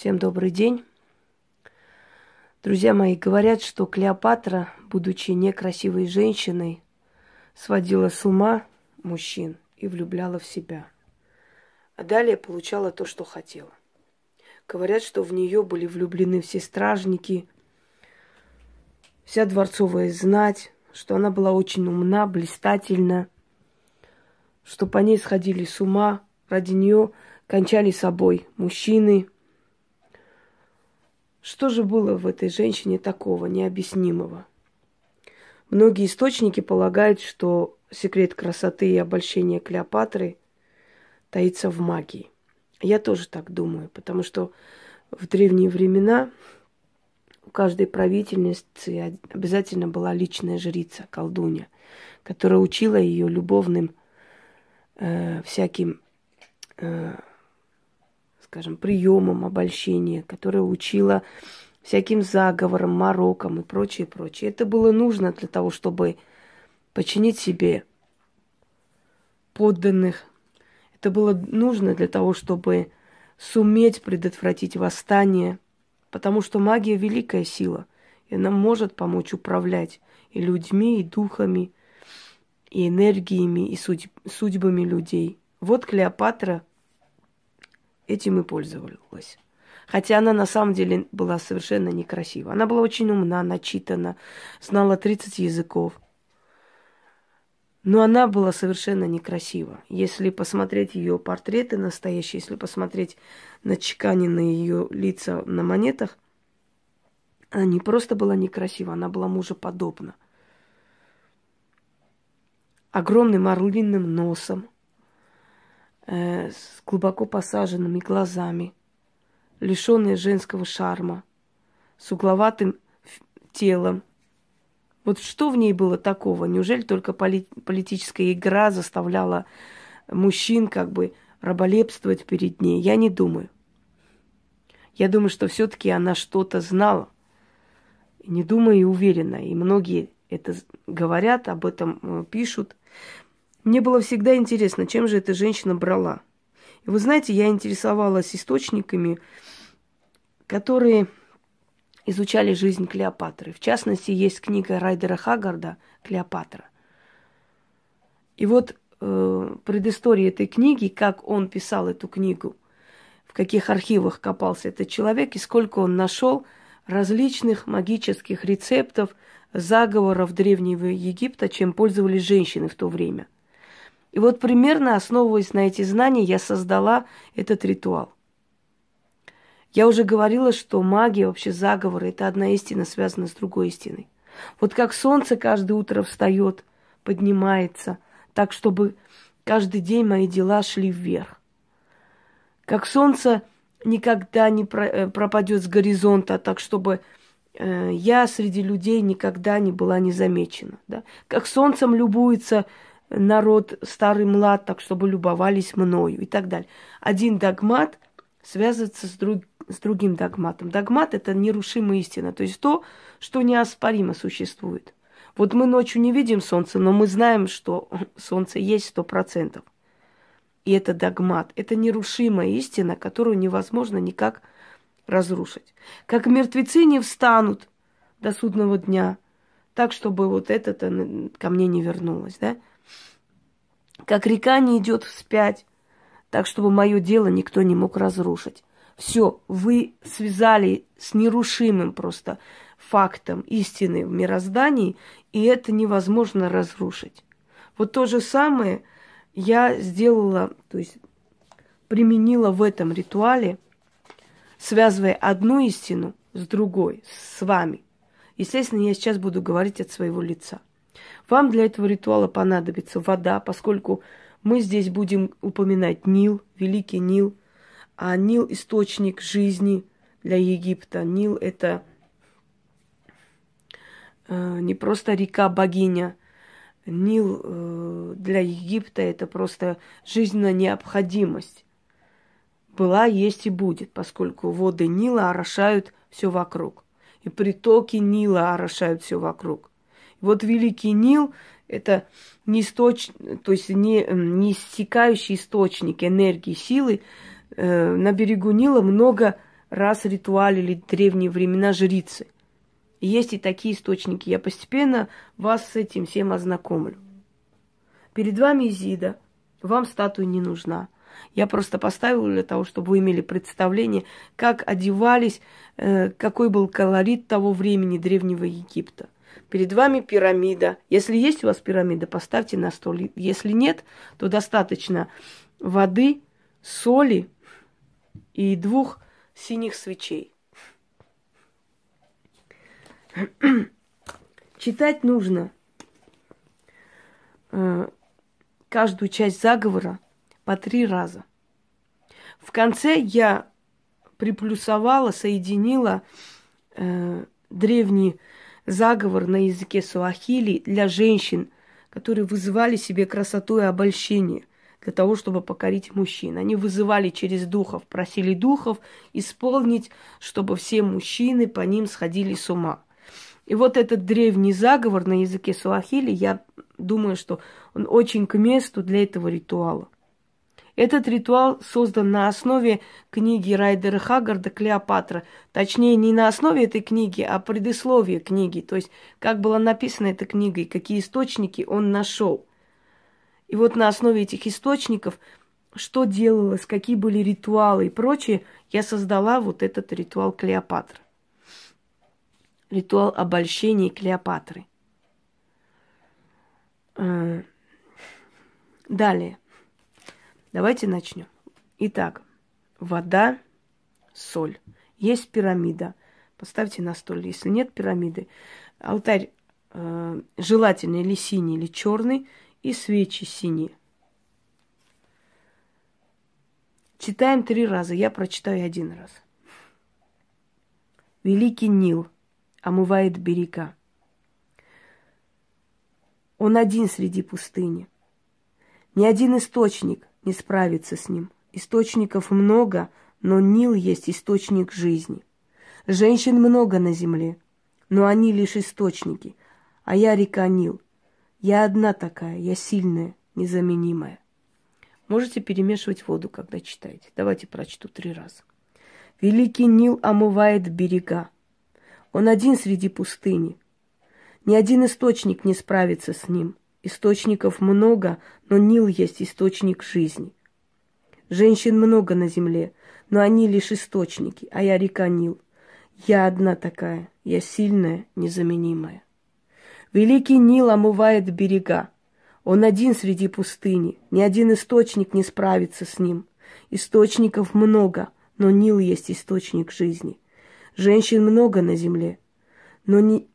Всем добрый день. Друзья мои, говорят, что Клеопатра, будучи некрасивой женщиной, сводила с ума мужчин и влюбляла в себя. А далее получала то, что хотела. Говорят, что в нее были влюблены все стражники, вся дворцовая знать, что она была очень умна, блистательна, что по ней сходили с ума, ради нее кончали собой мужчины – что же было в этой женщине такого необъяснимого? Многие источники полагают, что секрет красоты и обольщения Клеопатры таится в магии. Я тоже так думаю, потому что в древние времена у каждой правительницы обязательно была личная жрица, колдунья, которая учила ее любовным э, всяким э, скажем, приемам обольщения, которая учила всяким заговорам, морокам и прочее, прочее. Это было нужно для того, чтобы починить себе подданных. Это было нужно для того, чтобы суметь предотвратить восстание, потому что магия – великая сила, и она может помочь управлять и людьми, и духами, и энергиями, и судьбами людей. Вот Клеопатра – этим и пользовалась. Хотя она на самом деле была совершенно некрасива. Она была очень умна, начитана, знала 30 языков. Но она была совершенно некрасива. Если посмотреть ее портреты настоящие, если посмотреть на чеканенные ее лица на монетах, она не просто была некрасива, она была мужеподобна. Огромным орлиным носом – э, с глубоко посаженными глазами, лишенная женского шарма, с угловатым телом. Вот что в ней было такого? Неужели только поли- политическая игра заставляла мужчин как бы раболепствовать перед ней? Я не думаю. Я думаю, что все-таки она что-то знала. Не думаю и уверена. И многие это говорят, об этом э, пишут. Мне было всегда интересно, чем же эта женщина брала. И вы знаете, я интересовалась источниками, которые изучали жизнь Клеопатры. В частности, есть книга Райдера Хагарда «Клеопатра». И вот э, предыстория этой книги, как он писал эту книгу, в каких архивах копался этот человек и сколько он нашел различных магических рецептов, заговоров Древнего Египта, чем пользовались женщины в то время – и вот примерно основываясь на эти знания, я создала этот ритуал. Я уже говорила, что магия, вообще заговоры, это одна истина, связана с другой истиной. Вот как солнце каждое утро встает, поднимается, так, чтобы каждый день мои дела шли вверх. Как солнце никогда не э, пропадет с горизонта, так, чтобы э, я среди людей никогда не была незамечена. Да? Как солнцем любуется народ старый млад, так чтобы любовались мною и так далее. Один догмат связывается с, друг, с другим догматом. Догмат – это нерушимая истина, то есть то, что неоспоримо существует. Вот мы ночью не видим солнце, но мы знаем, что солнце есть сто процентов. И это догмат, это нерушимая истина, которую невозможно никак разрушить. Как мертвецы не встанут до судного дня, так, чтобы вот это ко мне не вернулось, да? Как река не идет вспять, так чтобы мое дело никто не мог разрушить. Все, вы связали с нерушимым просто фактом истины в мироздании, и это невозможно разрушить. Вот то же самое я сделала, то есть применила в этом ритуале, связывая одну истину с другой, с вами. Естественно, я сейчас буду говорить от своего лица. Вам для этого ритуала понадобится вода, поскольку мы здесь будем упоминать Нил, Великий Нил, а Нил – источник жизни для Египта. Нил – это э, не просто река-богиня. Нил э, для Египта – это просто жизненная необходимость. Была, есть и будет, поскольку воды Нила орошают все вокруг. И притоки Нила орошают все вокруг. Вот Великий Нил – это не источ... то есть не, не истекающий источник энергии, силы. Э, на берегу Нила много раз ритуалили древние времена жрицы. Есть и такие источники. Я постепенно вас с этим всем ознакомлю. Перед вами Изида. Вам статуя не нужна. Я просто поставила для того, чтобы вы имели представление, как одевались, э, какой был колорит того времени Древнего Египта. Перед вами пирамида. Если есть у вас пирамида, поставьте на стол. Если нет, то достаточно воды, соли и двух синих свечей. Читать нужно э, каждую часть заговора по три раза. В конце я приплюсовала, соединила э, древний заговор на языке суахили для женщин, которые вызывали себе красоту и обольщение для того, чтобы покорить мужчин. Они вызывали через духов, просили духов исполнить, чтобы все мужчины по ним сходили с ума. И вот этот древний заговор на языке суахили, я думаю, что он очень к месту для этого ритуала. Этот ритуал создан на основе книги Райдера Хаггарда «Клеопатра». Точнее, не на основе этой книги, а предисловие книги. То есть, как была написана эта книга и какие источники он нашел. И вот на основе этих источников, что делалось, какие были ритуалы и прочее, я создала вот этот ритуал Клеопатры. Ритуал обольщения Клеопатры. Э, далее. Давайте начнем. Итак, вода, соль. Есть пирамида. Поставьте на стол. Если нет пирамиды, алтарь э, желательно или синий, или черный, и свечи синие. Читаем три раза. Я прочитаю один раз. Великий Нил омывает берега. Он один среди пустыни. Ни один источник не справиться с ним. Источников много, но Нил есть источник жизни. Женщин много на земле, но они лишь источники, а я река Нил. Я одна такая, я сильная, незаменимая. Можете перемешивать воду, когда читаете. Давайте прочту три раза. Великий Нил омывает берега. Он один среди пустыни. Ни один источник не справится с ним. Источников много, но Нил есть источник жизни. Женщин много на земле, но они лишь источники, а я река Нил. Я одна такая, я сильная, незаменимая. Великий Нил омывает берега. Он один среди пустыни, ни один источник не справится с ним. Источников много, но Нил есть источник жизни. Женщин много на земле, но, не,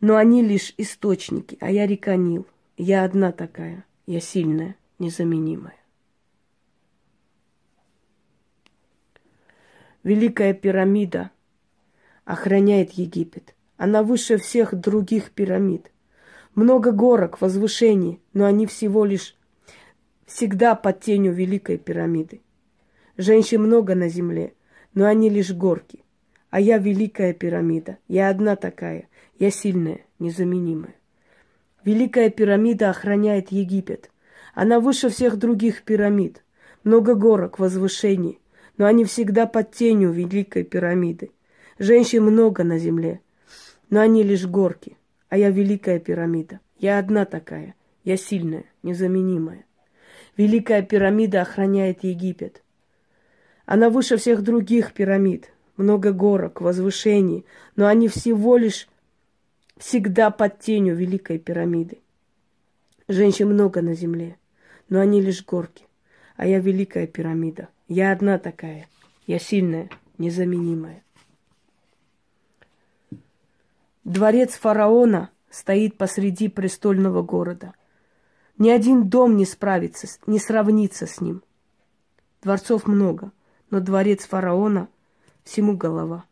но они лишь источники, а я река Нил. Я одна такая, я сильная, незаменимая. Великая пирамида охраняет Египет. Она выше всех других пирамид. Много горок, возвышений, но они всего лишь всегда под тенью Великой пирамиды. Женщин много на земле, но они лишь горки. А я Великая пирамида. Я одна такая, я сильная, незаменимая. Великая пирамида охраняет Египет. Она выше всех других пирамид. Много горок, возвышений, но они всегда под тенью Великой пирамиды. Женщин много на земле, но они лишь горки. А я Великая пирамида. Я одна такая. Я сильная, незаменимая. Великая пирамида охраняет Египет. Она выше всех других пирамид. Много горок, возвышений, но они всего лишь всегда под тенью Великой пирамиды. Женщин много на земле, но они лишь горки. А я Великая пирамида. Я одна такая. Я сильная, незаменимая. Дворец фараона стоит посреди престольного города. Ни один дом не справится, не сравнится с ним. Дворцов много, но дворец фараона всему голова.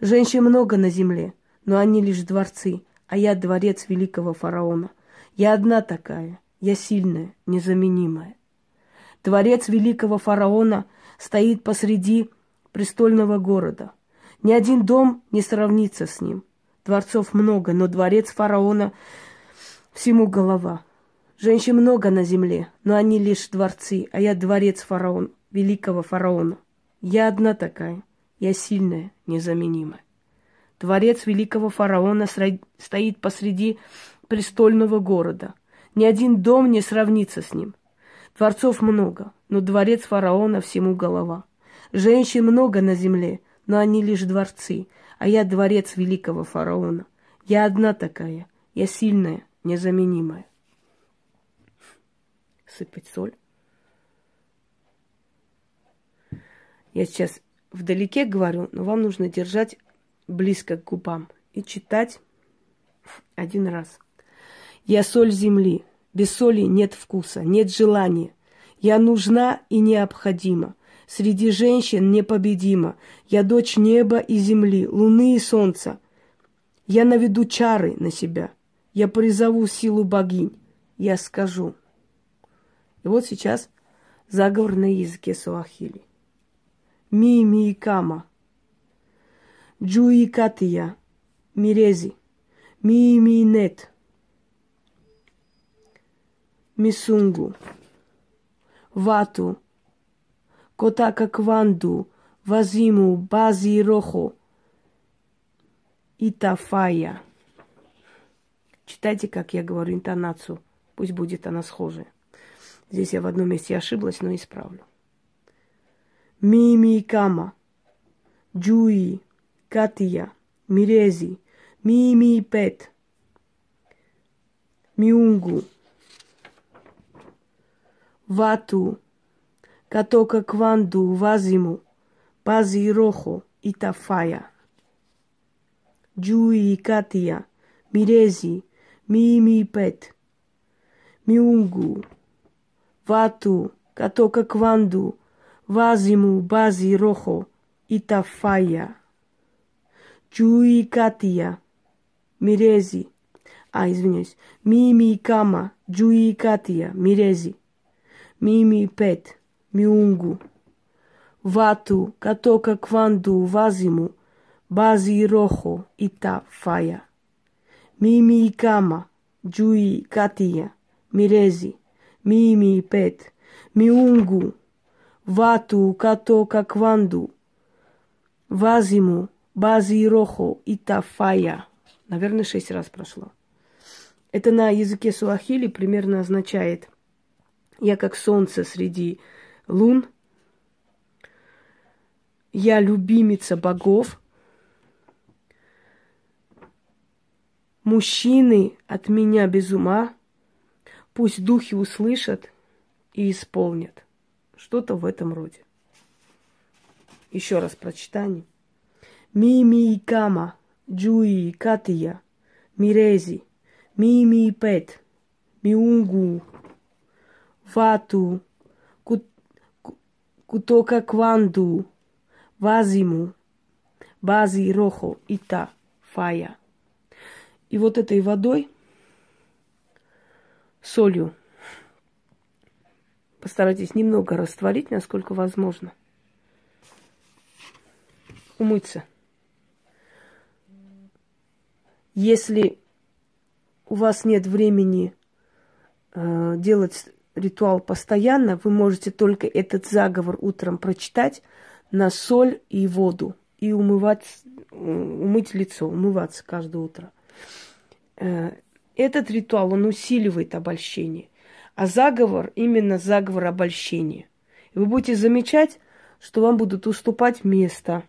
Женщин много на земле, но они лишь дворцы, а я дворец великого фараона. Я одна такая, я сильная, незаменимая. Дворец великого фараона стоит посреди престольного города. Ни один дом не сравнится с ним. Дворцов много, но дворец фараона всему голова. Женщин много на земле, но они лишь дворцы, а я дворец фараон, великого фараона. Я одна такая. Я сильная, незаменимая. Дворец великого фараона стоит посреди престольного города. Ни один дом не сравнится с ним. Дворцов много, но дворец фараона всему голова. Женщин много на земле, но они лишь дворцы, а я дворец великого фараона. Я одна такая, я сильная, незаменимая. Сыпать соль. Я сейчас вдалеке говорю, но вам нужно держать близко к губам и читать один раз. Я соль земли. Без соли нет вкуса, нет желания. Я нужна и необходима. Среди женщин непобедима. Я дочь неба и земли, луны и солнца. Я наведу чары на себя. Я призову силу богинь. Я скажу. И вот сейчас заговор на языке суахили. Ми ми кама. Джуи катия. Мирези. Ми ми нет. Мисунгу, Вату, Котака Кванду, Вазиму, Бази Рохо, Итафая. Читайте, как я говорю, интонацию. Пусть будет она схожая. Здесь я в одном месте ошиблась, но исправлю. Мими Кама, Джуи, Катия, Мирези, Мими Пет, Миунгу, Вату, Катока Кванду, Вазиму, Бази Рохо, Итафая, Джуи Катия, Мирези, Мими Пет, Миунгу, Вату, Катока Кванду, Вазиму, Бази Рохо, Итафая, Джуи Катия, Мирези, а, извиняюсь, Мими Кама, Джуи Катия, Мирези. Mimi pet, miungu, vatu, katoka kvandu vazimu, bazi rojo ita faya. Mimi kama, jui katia, mirezi, mimi pet, miungu, vatu, katoka kvandu, вазиму, бази рохо и тафая. Наверное, шесть раз прошло. Это на языке суахили примерно означает я как солнце среди лун. Я любимица богов. Мужчины от меня без ума. Пусть духи услышат и исполнят. Что-то в этом роде. Еще раз прочитание. Мими Кама, Джуи, Катия, Мирези, Мими Пет, Миунгу, Вату, Кутока Кванду, Вазиму, Бази Рохо, Ита, Фая. И вот этой водой, солью, постарайтесь немного растворить, насколько возможно. Умыться. Если у вас нет времени э, делать ритуал постоянно, вы можете только этот заговор утром прочитать на соль и воду и умывать, умыть лицо, умываться каждое утро. Э, этот ритуал, он усиливает обольщение. А заговор именно заговор обольщения. И вы будете замечать, что вам будут уступать место,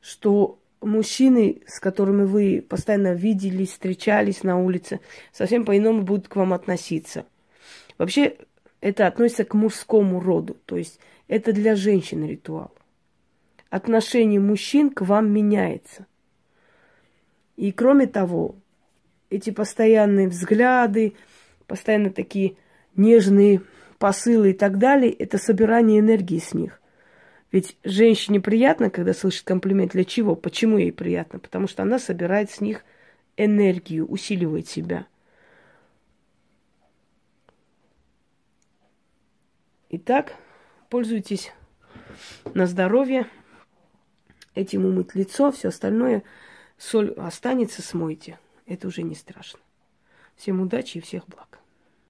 что мужчины, с которыми вы постоянно виделись, встречались на улице, совсем по-иному будут к вам относиться – Вообще это относится к мужскому роду, то есть это для женщин ритуал. Отношение мужчин к вам меняется. И кроме того, эти постоянные взгляды, постоянно такие нежные посылы и так далее, это собирание энергии с них. Ведь женщине приятно, когда слышит комплимент. Для чего? Почему ей приятно? Потому что она собирает с них энергию, усиливает себя – Итак, пользуйтесь на здоровье. Этим умыть лицо, все остальное. Соль останется, смойте. Это уже не страшно. Всем удачи и всех благ.